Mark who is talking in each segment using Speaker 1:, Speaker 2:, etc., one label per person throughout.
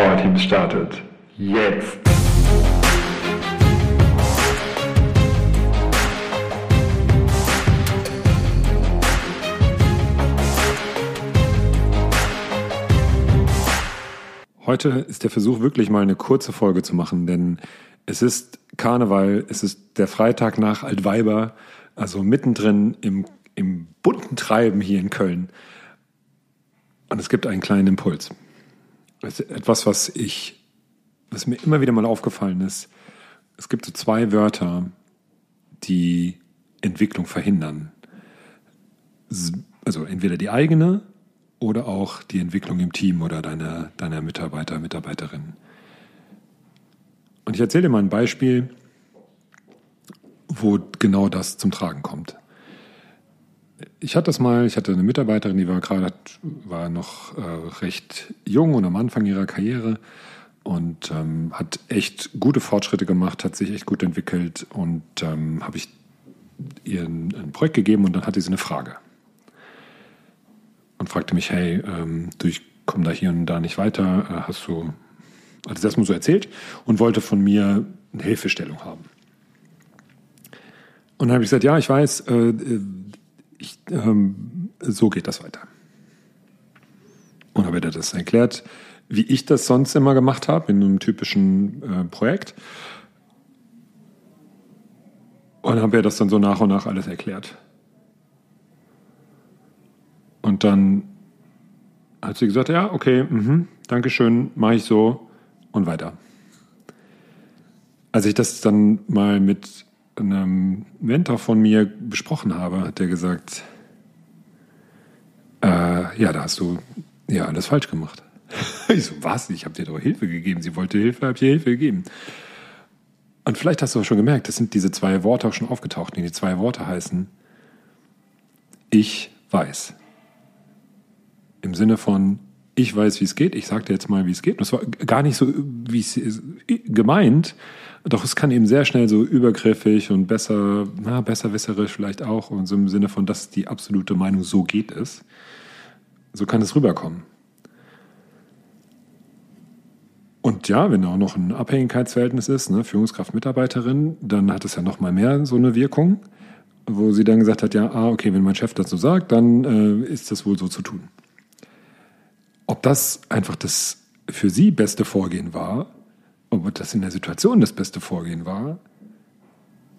Speaker 1: Power Teams startet. Jetzt!
Speaker 2: Heute ist der Versuch, wirklich mal eine kurze Folge zu machen, denn es ist Karneval, es ist der Freitag nach Altweiber, also mittendrin im, im bunten Treiben hier in Köln. Und es gibt einen kleinen Impuls. Etwas, was ich, was mir immer wieder mal aufgefallen ist. Es gibt so zwei Wörter, die Entwicklung verhindern. Also entweder die eigene oder auch die Entwicklung im Team oder deiner, deiner Mitarbeiter, Mitarbeiterin. Und ich erzähle dir mal ein Beispiel, wo genau das zum Tragen kommt. Ich hatte das mal, ich hatte eine Mitarbeiterin, die war gerade, war noch äh, recht jung und am Anfang ihrer Karriere und ähm, hat echt gute Fortschritte gemacht, hat sich echt gut entwickelt und ähm, habe ich ihr ein, ein, Projekt gegeben und dann hatte sie eine Frage und fragte mich, hey, ähm, du, ich komme da hier und da nicht weiter, äh, hast du, sie das mal so erzählt und wollte von mir eine Hilfestellung haben. Und dann habe ich gesagt, ja, ich weiß, äh, ich, ähm, so geht das weiter. Und habe ihr das erklärt, wie ich das sonst immer gemacht habe in einem typischen äh, Projekt. Und habe ihr das dann so nach und nach alles erklärt. Und dann hat sie gesagt, ja, okay, mh, Dankeschön, mache ich so und weiter. Als ich das dann mal mit einem Mentor von mir besprochen habe, hat er gesagt, äh, ja, da hast du ja alles falsch gemacht. ich so, was? Ich habe dir doch Hilfe gegeben. Sie wollte Hilfe, habe ich ihr Hilfe gegeben. Und vielleicht hast du auch schon gemerkt, das sind diese zwei Worte auch schon aufgetaucht. Die zwei Worte heißen, ich weiß. Im Sinne von, ich weiß, wie es geht. Ich sage dir jetzt mal, wie es geht. Das war gar nicht so, wie es gemeint, doch es kann eben sehr schnell so übergriffig und besser, na, besserwisserisch vielleicht auch und so im Sinne von, dass die absolute Meinung so geht ist. So kann es rüberkommen. Und ja, wenn da auch noch ein Abhängigkeitsverhältnis ist, ne, Führungskraft-Mitarbeiterin, dann hat es ja noch mal mehr so eine Wirkung, wo sie dann gesagt hat, ja, ah, okay, wenn mein Chef das so sagt, dann äh, ist das wohl so zu tun. Ob das einfach das für sie beste Vorgehen war, ob das in der Situation das beste Vorgehen war,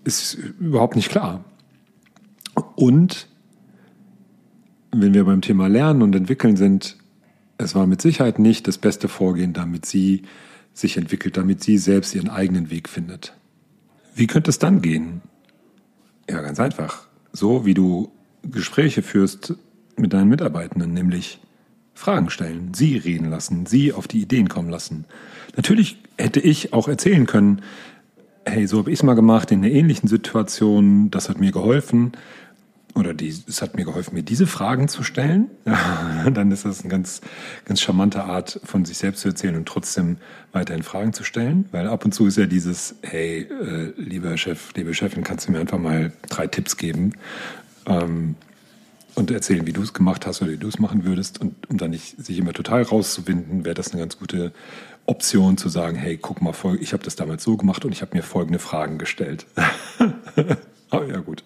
Speaker 2: ist überhaupt nicht klar. Und wenn wir beim Thema Lernen und Entwickeln sind, es war mit Sicherheit nicht das beste Vorgehen, damit sie sich entwickelt, damit sie selbst ihren eigenen Weg findet. Wie könnte es dann gehen? Ja, ganz einfach. So wie du Gespräche führst mit deinen Mitarbeitenden, nämlich Fragen stellen, sie reden lassen, sie auf die Ideen kommen lassen. Natürlich hätte ich auch erzählen können, hey, so habe ich es mal gemacht in einer ähnlichen Situation, das hat mir geholfen. Oder die, es hat mir geholfen, mir diese Fragen zu stellen. Dann ist das eine ganz, ganz charmante Art, von sich selbst zu erzählen und trotzdem weiterhin Fragen zu stellen. Weil ab und zu ist ja dieses, hey, äh, lieber Chef, liebe Chefin, kannst du mir einfach mal drei Tipps geben? Ähm, und erzählen, wie du es gemacht hast oder wie du es machen würdest. Und um dann nicht sich immer total rauszuwinden, wäre das eine ganz gute Option zu sagen, hey, guck mal, ich habe das damals so gemacht und ich habe mir folgende Fragen gestellt. Aber ja gut.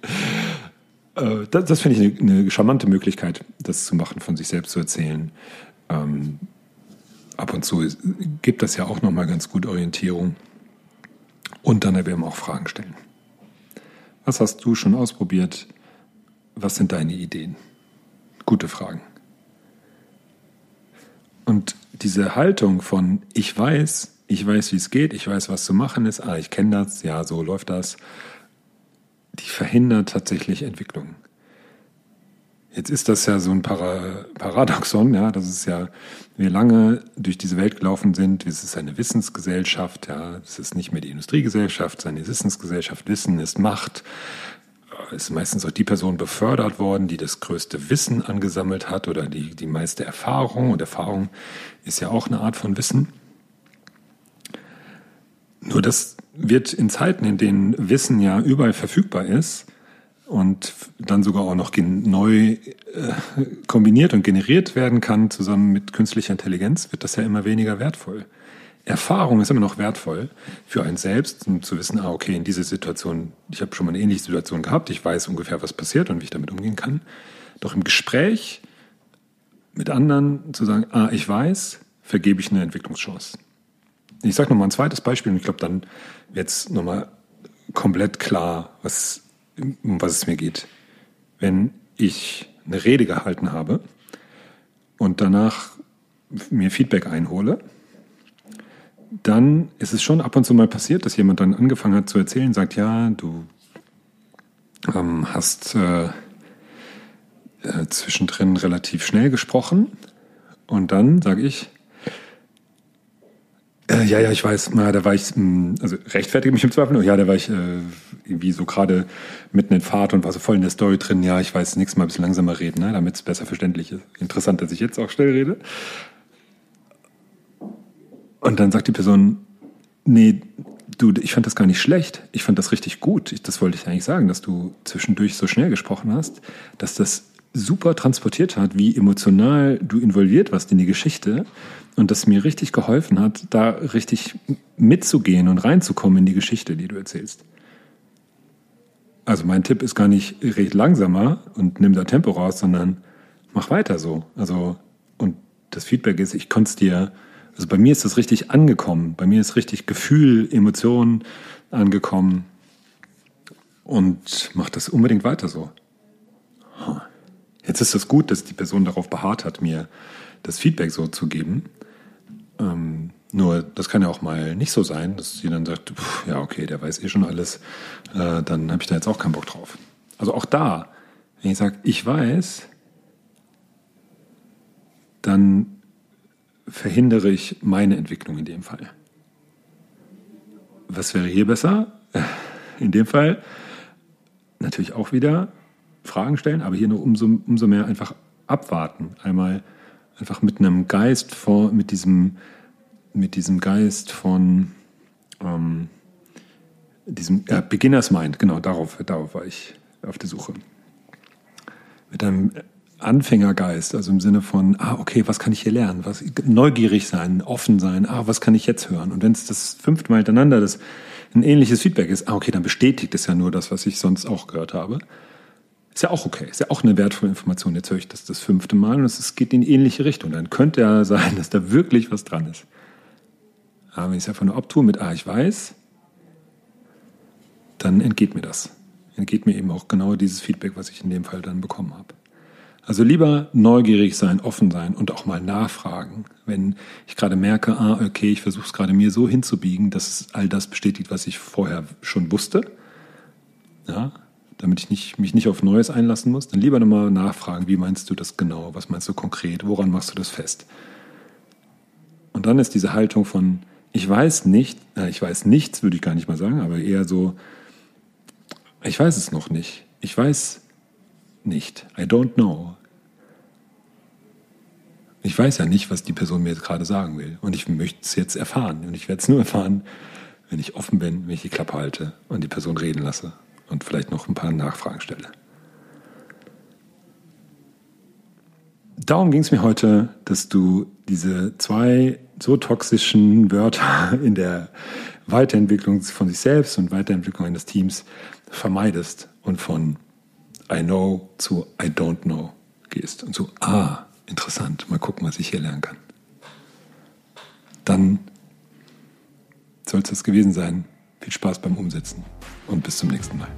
Speaker 2: Äh, das, das finde ich eine, eine, charmante Möglichkeit, das zu machen, von sich selbst zu erzählen. Ähm, ab und zu gibt das ja auch nochmal ganz gut Orientierung. Und dann werden wir auch Fragen stellen. Was hast du schon ausprobiert? Was sind deine Ideen? Gute Fragen. Und diese Haltung von ich weiß, ich weiß, wie es geht, ich weiß, was zu machen ist, ah, ich kenne das, ja, so läuft das, die verhindert tatsächlich Entwicklung. Jetzt ist das ja so ein Para Paradoxon, ja, das ist ja, wir lange durch diese Welt gelaufen sind, es ist eine Wissensgesellschaft, ja, es ist nicht mehr die Industriegesellschaft, es ist eine Wissensgesellschaft, Wissen ist Macht, ist meistens auch die Person befördert worden, die das größte Wissen angesammelt hat oder die, die meiste Erfahrung. Und Erfahrung ist ja auch eine Art von Wissen. Nur das wird in Zeiten, in denen Wissen ja überall verfügbar ist, und dann sogar auch noch neu äh, kombiniert und generiert werden kann, zusammen mit künstlicher Intelligenz, wird das ja immer weniger wertvoll. Erfahrung ist immer noch wertvoll für einen selbst, um zu wissen, ah, okay, in dieser Situation, ich habe schon mal eine ähnliche Situation gehabt, ich weiß ungefähr, was passiert und wie ich damit umgehen kann. Doch im Gespräch mit anderen zu sagen, ah, ich weiß, vergebe ich eine Entwicklungschance. Ich sage nochmal ein zweites Beispiel und ich glaube, dann wird es nochmal komplett klar, was, um was es mir geht. Wenn ich eine Rede gehalten habe und danach mir Feedback einhole, dann ist es schon ab und zu mal passiert, dass jemand dann angefangen hat zu erzählen, sagt, ja, du ähm, hast äh, äh, zwischendrin relativ schnell gesprochen. Und dann sage ich, äh, ja, ja, ich weiß, na, da war ich, mh, hm, also rechtfertige mich im Zweifel, ja, da war ich äh, irgendwie so gerade mitten in Fahrt und war so voll in der Story drin, ja, ich weiß, nächstes Mal ein bisschen langsamer reden, ne, damit es besser verständlich ist. Interessant, dass ich jetzt auch schnell rede. Und dann sagt die Person, nee, du, ich fand das gar nicht schlecht. Ich fand das richtig gut. Ich, das wollte ich eigentlich sagen, dass du zwischendurch so schnell gesprochen hast, dass das super transportiert hat, wie emotional du involviert warst in die Geschichte und das mir richtig geholfen hat, da richtig mitzugehen und reinzukommen in die Geschichte, die du erzählst. Also mein Tipp ist gar nicht, red langsamer und nimm da Tempo raus, sondern mach weiter so. Also, und das Feedback ist, ich konnte es dir also bei mir ist das richtig angekommen. Bei mir ist richtig Gefühl, Emotionen angekommen. Und macht das unbedingt weiter so. Jetzt ist das gut, dass die Person darauf beharrt hat, mir das Feedback so zu geben. Ähm, nur, das kann ja auch mal nicht so sein, dass sie dann sagt, pff, ja, okay, der weiß eh schon alles, äh, dann habe ich da jetzt auch keinen Bock drauf. Also auch da, wenn ich sage, ich weiß, dann verhindere ich meine Entwicklung in dem Fall. Was wäre hier besser? In dem Fall natürlich auch wieder Fragen stellen, aber hier nur umso, umso mehr einfach abwarten. Einmal einfach mit einem Geist von, mit diesem, mit diesem Geist von ähm, diesem äh, Beginners Mind, genau, darauf, darauf war ich auf der Suche. Mit einem Anfängergeist, also im Sinne von, ah, okay, was kann ich hier lernen? Was, neugierig sein, offen sein, ah, was kann ich jetzt hören? Und wenn es das fünfte Mal hintereinander das ein ähnliches Feedback ist, ah, okay, dann bestätigt es ja nur das, was ich sonst auch gehört habe. Ist ja auch okay, ist ja auch eine wertvolle Information. Jetzt höre ich das das fünfte Mal und es geht in die ähnliche Richtung. Dann könnte ja sein, dass da wirklich was dran ist. Aber wenn ich es einfach nur abtue mit, ah, ich weiß, dann entgeht mir das. Entgeht mir eben auch genau dieses Feedback, was ich in dem Fall dann bekommen habe. Also lieber neugierig sein, offen sein und auch mal nachfragen. Wenn ich gerade merke, ah, okay, ich versuche es gerade mir so hinzubiegen, dass es all das bestätigt, was ich vorher schon wusste, ja, damit ich nicht, mich nicht auf Neues einlassen muss, dann lieber nochmal nachfragen, wie meinst du das genau, was meinst du konkret, woran machst du das fest? Und dann ist diese Haltung von, ich weiß nicht, äh, ich weiß nichts, würde ich gar nicht mal sagen, aber eher so, ich weiß es noch nicht. Ich weiß nicht. I don't know. Ich weiß ja nicht, was die Person mir jetzt gerade sagen will. Und ich möchte es jetzt erfahren. Und ich werde es nur erfahren, wenn ich offen bin, wenn ich die Klappe halte und die Person reden lasse und vielleicht noch ein paar Nachfragen stelle. Darum ging es mir heute, dass du diese zwei so toxischen Wörter in der Weiterentwicklung von sich selbst und Weiterentwicklung eines Teams vermeidest und von I know zu I don't know gehst und so, ah, interessant, mal gucken, was ich hier lernen kann. Dann soll es das gewesen sein. Viel Spaß beim Umsetzen und bis zum nächsten Mal.